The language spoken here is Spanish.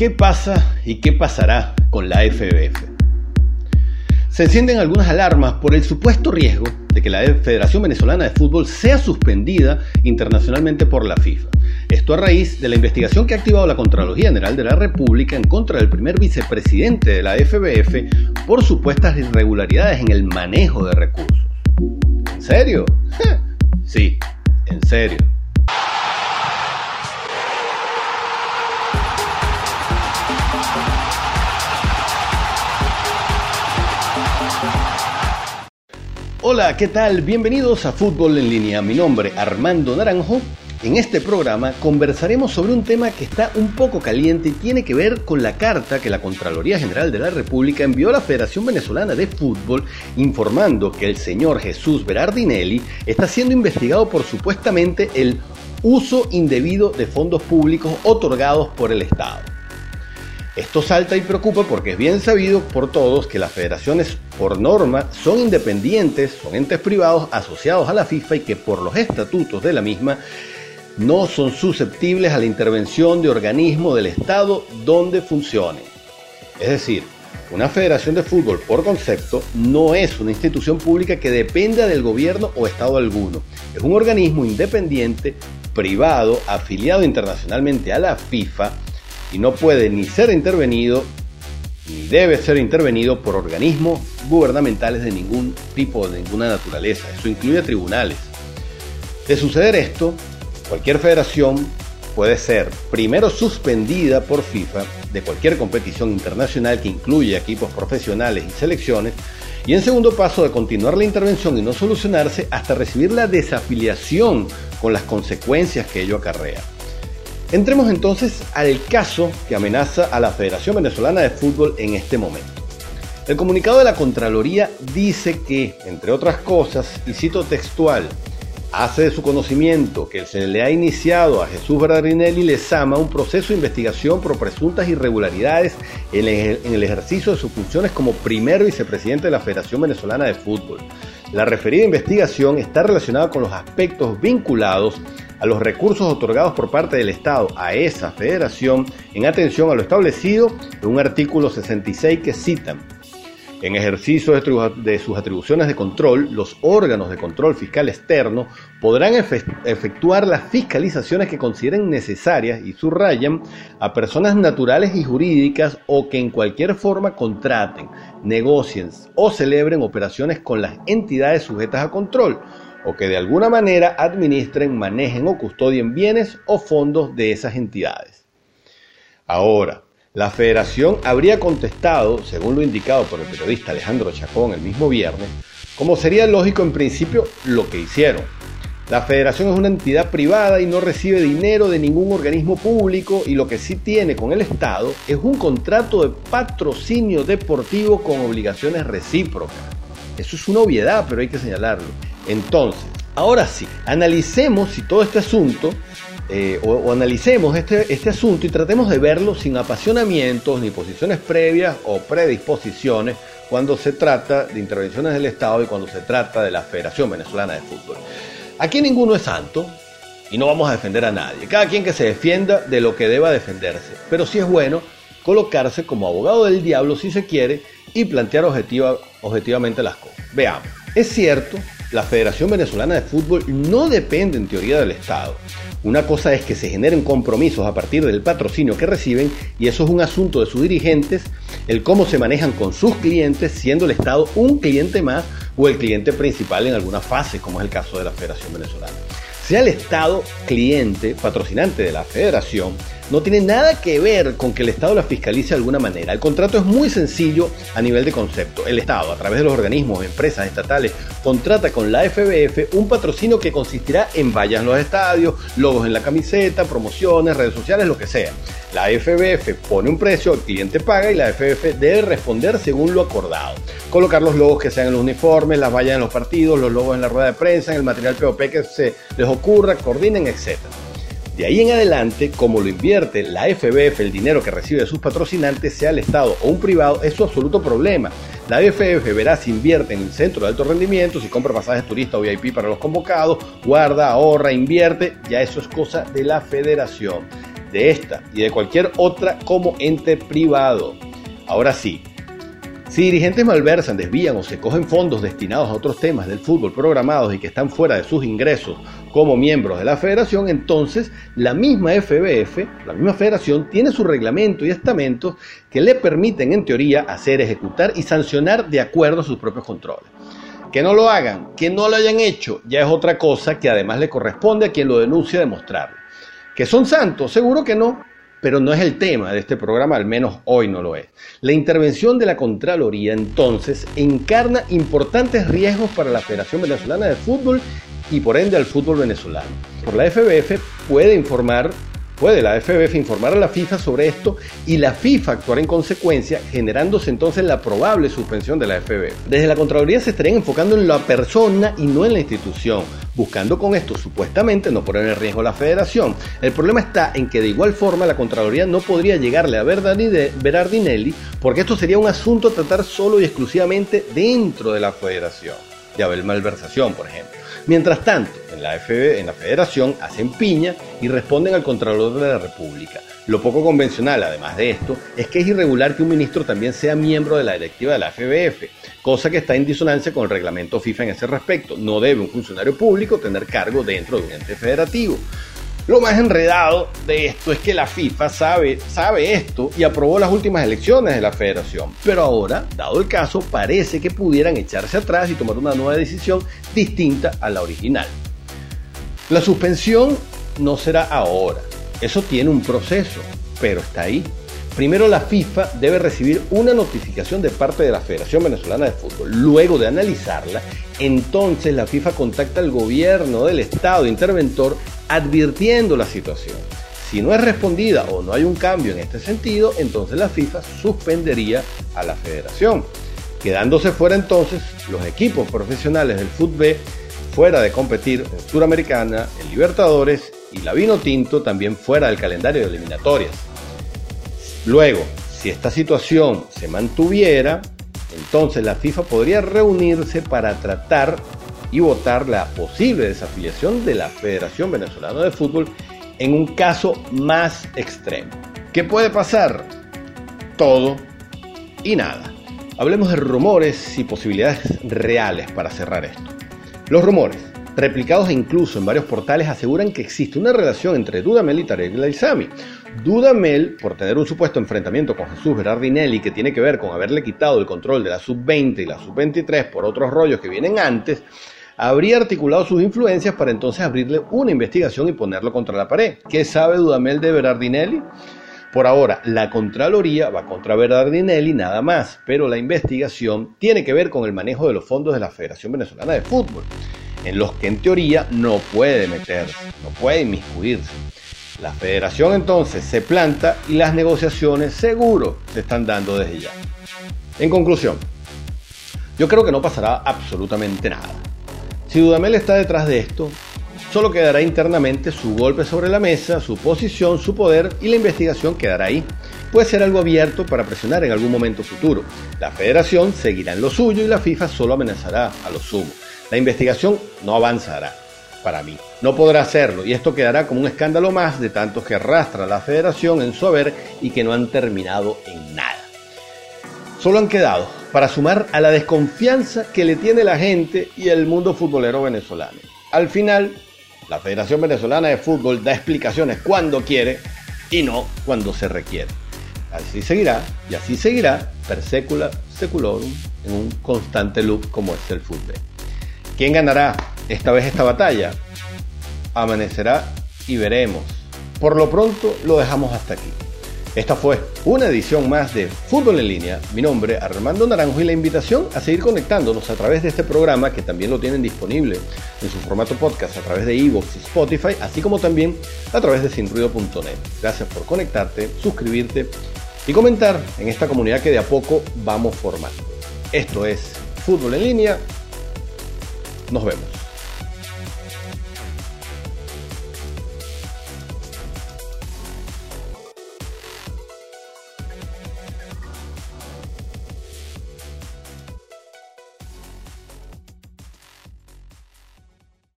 ¿Qué pasa y qué pasará con la FBF? Se encienden algunas alarmas por el supuesto riesgo de que la Federación Venezolana de Fútbol sea suspendida internacionalmente por la FIFA. Esto a raíz de la investigación que ha activado la Contralogía General de la República en contra del primer vicepresidente de la FBF por supuestas irregularidades en el manejo de recursos. ¿En serio? Sí, en serio. Hola, ¿qué tal? Bienvenidos a Fútbol en línea. Mi nombre Armando Naranjo. En este programa conversaremos sobre un tema que está un poco caliente y tiene que ver con la carta que la Contraloría General de la República envió a la Federación Venezolana de Fútbol informando que el señor Jesús Berardinelli está siendo investigado por supuestamente el uso indebido de fondos públicos otorgados por el Estado. Esto salta y preocupa porque es bien sabido por todos que las federaciones por norma son independientes, son entes privados asociados a la FIFA y que por los estatutos de la misma no son susceptibles a la intervención de organismo del Estado donde funcione. Es decir, una federación de fútbol por concepto no es una institución pública que dependa del gobierno o Estado alguno. Es un organismo independiente, privado, afiliado internacionalmente a la FIFA, y no puede ni ser intervenido ni debe ser intervenido por organismos gubernamentales de ningún tipo, de ninguna naturaleza. Eso incluye tribunales. De suceder esto, cualquier federación puede ser primero suspendida por FIFA de cualquier competición internacional que incluya equipos profesionales y selecciones, y en segundo paso de continuar la intervención y no solucionarse hasta recibir la desafiliación con las consecuencias que ello acarrea. Entremos entonces al caso que amenaza a la Federación Venezolana de Fútbol en este momento. El comunicado de la Contraloría dice que, entre otras cosas, y cito textual, hace de su conocimiento que se le ha iniciado a Jesús Bernardinelli Lezama un proceso de investigación por presuntas irregularidades en el ejercicio de sus funciones como primer vicepresidente de la Federación Venezolana de Fútbol. La referida investigación está relacionada con los aspectos vinculados a los recursos otorgados por parte del Estado a esa federación en atención a lo establecido en un artículo 66 que citan. En ejercicio de sus atribuciones de control, los órganos de control fiscal externo podrán efectuar las fiscalizaciones que consideren necesarias y subrayan a personas naturales y jurídicas o que en cualquier forma contraten, negocien o celebren operaciones con las entidades sujetas a control o que de alguna manera administren, manejen o custodien bienes o fondos de esas entidades. Ahora, la federación habría contestado, según lo indicado por el periodista Alejandro Chacón el mismo viernes, como sería lógico en principio lo que hicieron. La federación es una entidad privada y no recibe dinero de ningún organismo público y lo que sí tiene con el Estado es un contrato de patrocinio deportivo con obligaciones recíprocas. Eso es una obviedad, pero hay que señalarlo. Entonces, ahora sí, analicemos si todo este asunto, eh, o, analicemos este, este asunto y tratemos de verlo sin apasionamientos ni posiciones previas o predisposiciones cuando se trata de intervenciones del Estado y cuando se trata de la Federación Venezolana de Fútbol. Aquí ninguno es santo y no vamos a defender a nadie. Cada quien que se defienda de lo que deba defenderse. Pero sí es bueno colocarse como abogado del diablo si se quiere y plantear objetiva, objetivamente las cosas. Veamos. Es cierto la Federación Venezolana de Fútbol no depende en teoría del Estado. Una cosa es que se generen compromisos a partir del patrocinio que reciben y eso es un asunto de sus dirigentes, el cómo se manejan con sus clientes, siendo el Estado un cliente más o el cliente principal en alguna fase, como es el caso de la Federación Venezolana. Sea el Estado cliente, patrocinante de la Federación, no tiene nada que ver con que el Estado la fiscalice de alguna manera. El contrato es muy sencillo a nivel de concepto. El Estado, a través de los organismos, empresas estatales, contrata con la FBF un patrocinio que consistirá en vallas en los estadios, logos en la camiseta, promociones, redes sociales, lo que sea. La FBF pone un precio, el cliente paga y la FBF debe responder según lo acordado. Colocar los logos que sean en los uniformes, las vallas en los partidos, los logos en la rueda de prensa, en el material POP que se les ocurra, coordinen, etc. De ahí en adelante, como lo invierte la FBF, el dinero que recibe de sus patrocinantes, sea el Estado o un privado, es su absoluto problema. La FBF verá si invierte en el centro de alto rendimiento, si compra pasajes turistas o VIP para los convocados, guarda, ahorra, invierte, ya eso es cosa de la federación. de esta y de cualquier otra como ente privado. Ahora sí, si dirigentes malversan, desvían o se cogen fondos destinados a otros temas del fútbol programados y que están fuera de sus ingresos como miembros de la federación, entonces la misma FBF, la misma federación, tiene su reglamento y estamentos que le permiten en teoría hacer, ejecutar y sancionar de acuerdo a sus propios controles. Que no lo hagan, que no lo hayan hecho, ya es otra cosa que además le corresponde a quien lo denuncia demostrarlo. Que son santos, seguro que no, pero no es el tema de este programa, al menos hoy no lo es. La intervención de la Contraloría entonces encarna importantes riesgos para la Federación Venezolana de Fútbol y por ende al fútbol venezolano. Por la FBF puede informar Puede la FBF informar a la FIFA sobre esto y la FIFA actuar en consecuencia, generándose entonces la probable suspensión de la FBF. Desde la Contraloría se estarían enfocando en la persona y no en la institución, buscando con esto supuestamente no poner en riesgo la federación. El problema está en que de igual forma la Contraloría no podría llegarle a Berardinelli porque esto sería un asunto a tratar solo y exclusivamente dentro de la federación. Ya ver malversación, por ejemplo. Mientras tanto, en la, FB, en la federación hacen piña y responden al Contralor de la República. Lo poco convencional, además de esto, es que es irregular que un ministro también sea miembro de la directiva de la FBF, cosa que está en disonancia con el reglamento FIFA en ese respecto. No debe un funcionario público tener cargo dentro de un ente federativo. Lo más enredado de esto es que la FIFA sabe, sabe esto y aprobó las últimas elecciones de la federación. Pero ahora, dado el caso, parece que pudieran echarse atrás y tomar una nueva decisión distinta a la original. La suspensión no será ahora. Eso tiene un proceso, pero está ahí. Primero la FIFA debe recibir una notificación de parte de la Federación Venezolana de Fútbol. Luego de analizarla, entonces la FIFA contacta al gobierno del Estado interventor advirtiendo la situación. Si no es respondida o no hay un cambio en este sentido, entonces la FIFA suspendería a la federación, quedándose fuera entonces los equipos profesionales del fútbol fuera de competir en Suramericana, en Libertadores y la Vino Tinto también fuera del calendario de eliminatorias. Luego, si esta situación se mantuviera, entonces la FIFA podría reunirse para tratar y votar la posible desafiliación de la Federación Venezolana de Fútbol en un caso más extremo. ¿Qué puede pasar? Todo y nada. Hablemos de rumores y posibilidades reales para cerrar esto. Los rumores, replicados e incluso en varios portales, aseguran que existe una relación entre Dudamel y Tarek El Dudamel, por tener un supuesto enfrentamiento con Jesús Berardinelli que tiene que ver con haberle quitado el control de la sub-20 y la sub-23 por otros rollos que vienen antes, habría articulado sus influencias para entonces abrirle una investigación y ponerlo contra la pared. ¿Qué sabe Dudamel de Berardinelli? Por ahora, la Contraloría va contra Berardinelli nada más, pero la investigación tiene que ver con el manejo de los fondos de la Federación Venezolana de Fútbol, en los que en teoría no puede meterse, no puede inmiscuirse. La federación entonces se planta y las negociaciones seguro se están dando desde ya. En conclusión, yo creo que no pasará absolutamente nada. Si Dudamel está detrás de esto, solo quedará internamente su golpe sobre la mesa, su posición, su poder y la investigación quedará ahí. Puede ser algo abierto para presionar en algún momento futuro. La federación seguirá en lo suyo y la FIFA solo amenazará a lo sumo. La investigación no avanzará, para mí. No podrá hacerlo y esto quedará como un escándalo más de tantos que arrastra la federación en su haber y que no han terminado en nada. Solo han quedado para sumar a la desconfianza que le tiene la gente y el mundo futbolero venezolano. Al final, la Federación Venezolana de Fútbol da explicaciones cuando quiere y no cuando se requiere. Así seguirá y así seguirá per secula seculorum en un constante loop como es el fútbol. ¿Quién ganará esta vez esta batalla? Amanecerá y veremos. Por lo pronto lo dejamos hasta aquí. Esta fue una edición más de Fútbol en línea. Mi nombre Armando Naranjo y la invitación a seguir conectándonos a través de este programa que también lo tienen disponible en su formato podcast a través de Evox y Spotify, así como también a través de sinruido.net. Gracias por conectarte, suscribirte y comentar en esta comunidad que de a poco vamos formando. Esto es Fútbol en línea. Nos vemos.